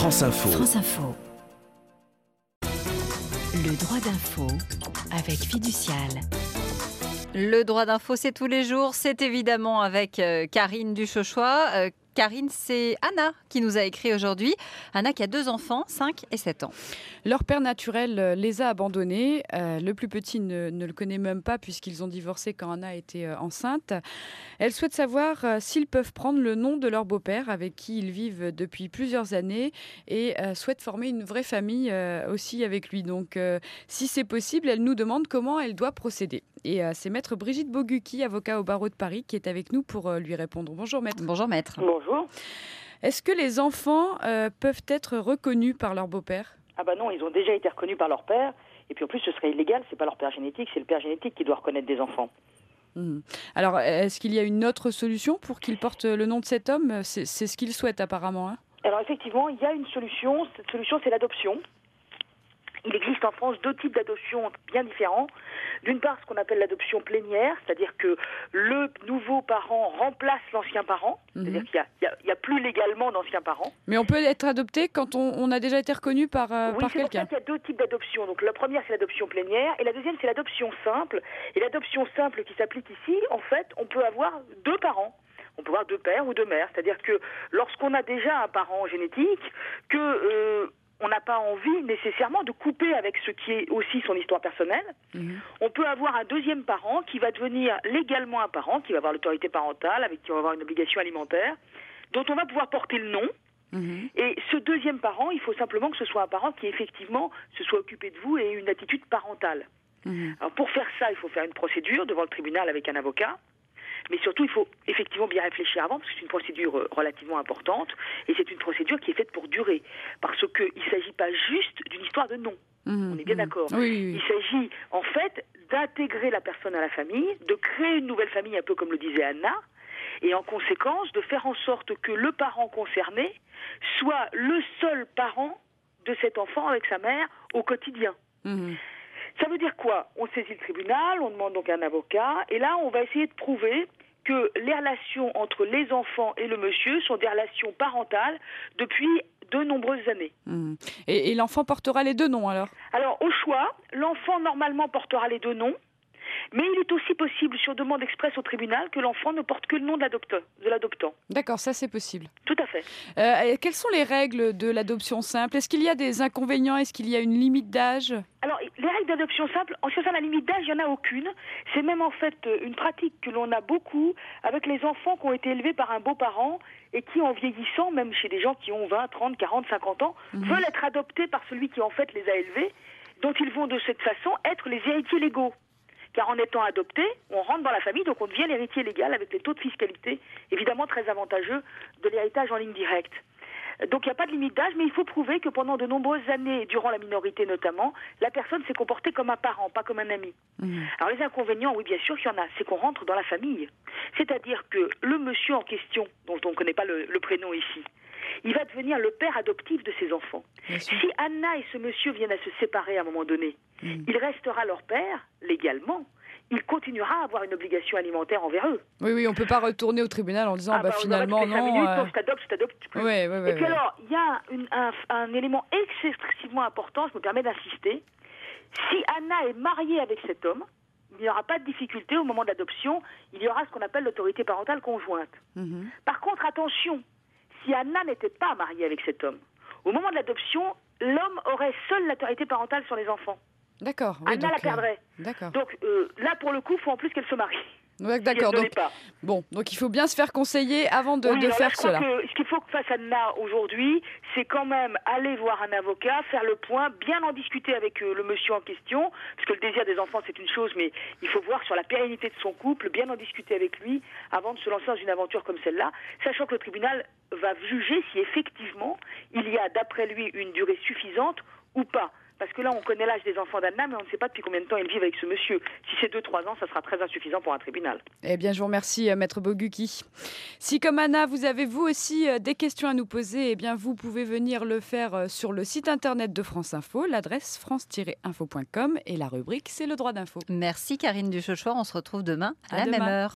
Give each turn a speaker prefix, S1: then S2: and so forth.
S1: France Info.
S2: France Info. Le droit d'info avec Fiducial.
S3: Le droit d'info, c'est tous les jours. C'est évidemment avec euh, Karine Duchochois. Karine, c'est Anna qui nous a écrit aujourd'hui. Anna qui a deux enfants, 5 et 7 ans.
S4: Leur père naturel euh, les a abandonnés. Euh, le plus petit ne, le connaît même pas puisqu'ils ont divorcé quand Anna était euh, enceinte. Elle souhaite savoir s'ils peuvent prendre le nom de leur beau-père avec qui ils vivent depuis plusieurs années et souhaite former une vraie famille aussi avec lui. Donc, si c'est possible, elle nous demande comment elle doit procéder. Et euh, c'est maître Brigitte Bogucki, avocat au barreau de Paris, qui est avec nous pour euh, lui répondre. Bonjour maître.
S3: Bonjour maître.
S5: Bonjour.
S4: Est-ce que les enfants euh, peuvent être reconnus par leur beau-père?
S5: Ah bah non, ils ont déjà été reconnus par leur père. Et puis en plus, ce serait illégal, c'est pas leur père génétique, c'est le père génétique qui doit reconnaître des enfants.
S4: Mhm. Alors, est-ce qu'il y a une autre solution pour qu'il porte le nom de cet homme? C'est c'est ce qu'il souhaite apparemment. hein
S5: Alors effectivement, il y a une solution. Cette solution, c'est l'adoption. Il existe en France deux types d'adoption bien différents. D'une part, ce qu'on appelle l'adoption plénière, c'est-à-dire que le nouveau parent remplace l'ancien parent, c'est-à-dire
S4: Mhm.
S5: qu'il n'y a, plus légalement d'anciens parents.
S4: Mais on peut être adopté quand on, on a déjà été reconnu par, euh,
S5: oui,
S4: par quelqu'un.
S5: qu'il y a deux types d'adoption. Donc la première, c'est l'adoption plénière, et la deuxième, c'est l'adoption simple. Et l'adoption simple qui s'applique ici, en fait, on peut avoir deux parents. On peut avoir deux pères ou deux mères. C'est-à-dire que lorsqu'on a déjà un parent génétique, que euh, on n'a pas envie nécessairement de couper avec ce qui est aussi son histoire personnelle,
S4: Mhm.
S5: on peut avoir un deuxième parent qui va devenir légalement un parent, qui va avoir l'autorité parentale, avec qui on va avoir une obligation alimentaire, dont on va pouvoir porter le nom.
S4: Mhm.
S5: Et ce deuxième parent, il faut simplement que ce soit un parent qui effectivement se soit occupé de vous et ait une attitude parentale.
S4: Mhm.
S5: Alors pour faire ça, il faut faire une procédure devant le tribunal avec un avocat. Mais surtout, il faut effectivement bien réfléchir avant, parce que c'est une procédure euh, relativement importante, et c'est une procédure qui est faite pour durer, parce qu'il ne s'agit pas juste d'une histoire de nom.
S4: Mhm.
S5: On est bien
S4: Mhm.
S5: d'accord.
S4: Oui, oui,
S5: Il s'agit en fait d'intégrer la personne à la famille, de créer une nouvelle famille, un peu comme le disait Anna, et en conséquence de faire en sorte que le parent concerné soit le seul parent de cet enfant avec sa mère au quotidien.
S4: Mhm.
S5: Ça veut dire quoi? On saisit le tribunal, on demande donc un avocat, et là on va essayer de prouver que les relations entre les enfants et le monsieur sont des relations parentales depuis de nombreuses années.
S4: Mhm. Et, et l'enfant portera les deux noms alors?
S5: Alors, au choix, l'enfant normalement portera les deux noms, mais il est aussi possible, sur demande expresse au tribunal, que l'enfant ne porte que le nom de l'adoptant.
S4: D'accord, ça c'est possible.
S5: Tout à fait.
S4: Euh, quelles sont les règles de l'adoption simple? Est-ce qu'il y a des inconvénients? Est-ce qu'il y a une limite d'âge?
S5: Alors, d'adoption simple, en ce qui concerne la limite d'âge, il n'y en a aucune. C'est même en fait euh, une pratique que l'on a beaucoup avec les enfants qui ont été élevés par un beau-parent et qui, en vieillissant, même chez des gens qui ont 20, 30, 40, 50 ans,
S4: Mhm.
S5: veulent être adoptés par celui qui, en fait, les a élevés, dont ils vont de cette façon être les héritiers légaux. Car en étant adopté, on rentre dans la famille, donc on devient l'héritier légal avec les taux de fiscalité évidemment très avantageux de l'héritage en ligne directe. Donc il n'y a pas de limite d'âge, mais il faut prouver que pendant de nombreuses années, durant la minorité notamment, la personne s'est comportée comme un parent, pas comme un ami.
S4: Mhm.
S5: Alors les inconvénients, oui bien sûr qu'il y en a, c'est qu'on rentre dans la famille. C'est-à-dire que le monsieur en question, dont on ne connaît pas le, le prénom ici, il va devenir le père adoptif de ses enfants. Si Anna et ce monsieur viennent à se séparer à un moment donné,
S4: Mhm.
S5: il restera leur père, légalement. Il continuera à avoir une obligation alimentaire envers eux.
S4: Oui, oui, on peut pas retourner au tribunal en disant
S5: Ah
S4: bah,
S5: bah,
S4: finalement non.
S5: minutes,
S4: euh,
S5: je t'adopte, je t'adopte.
S4: Ouais, ouais, ouais,
S5: Et puis alors, il y a une- un, un élément excessivement important, je me permets d'insister. Si Anna est mariée avec cet homme, il n'y aura pas de difficulté au moment de l'adoption, il y aura ce qu'on appelle l'autorité parentale conjointe.
S4: Mhm.
S5: Par contre, attention, si Anna n'était pas mariée avec cet homme, au moment de l'adoption, l'homme aurait seul l'autorité parentale sur les enfants.
S4: D'accord. oui,
S5: Anna
S4: donc,
S5: la
S4: euh,
S5: perdrait.
S4: D'accord.
S5: Donc euh, là, pour le coup, il faut en plus qu'elle se marie.
S4: Ouais, D'accord. Donc bon, donc il faut bien se faire conseiller avant de,
S5: Oui,
S4: de
S5: alors là,
S4: faire
S5: je crois que ce qu'il faut que fasse Anna aujourd'hui, c'est quand même aller voir un avocat, faire le point, bien en discuter avec euh, le monsieur en question, parce que le désir des enfants c'est une chose, mais il faut voir sur la pérennité de son couple, bien en discuter avec lui avant de se lancer dans une aventure comme celle-là, sachant que le tribunal va juger si effectivement il y a d'après lui une durée suffisante ou pas. Parce que là, on connaît l'âge des enfants d'Anna, mais on ne sait pas depuis combien de temps ils vivent avec ce monsieur. Si c'est 2-3 ans, ça sera très insuffisant pour un tribunal.
S4: Eh bien, je vous remercie, euh, Maître Boguki. Si, comme Anna, vous avez vous aussi euh, des questions à nous poser, eh bien, vous pouvez venir le faire euh, sur le site internet de France Info, l'adresse france-info.com et la rubrique c'est le droit d'info.
S3: Merci Karine Duchochois. On se retrouve demain à,
S4: À
S3: la
S4: demain.
S3: même heure.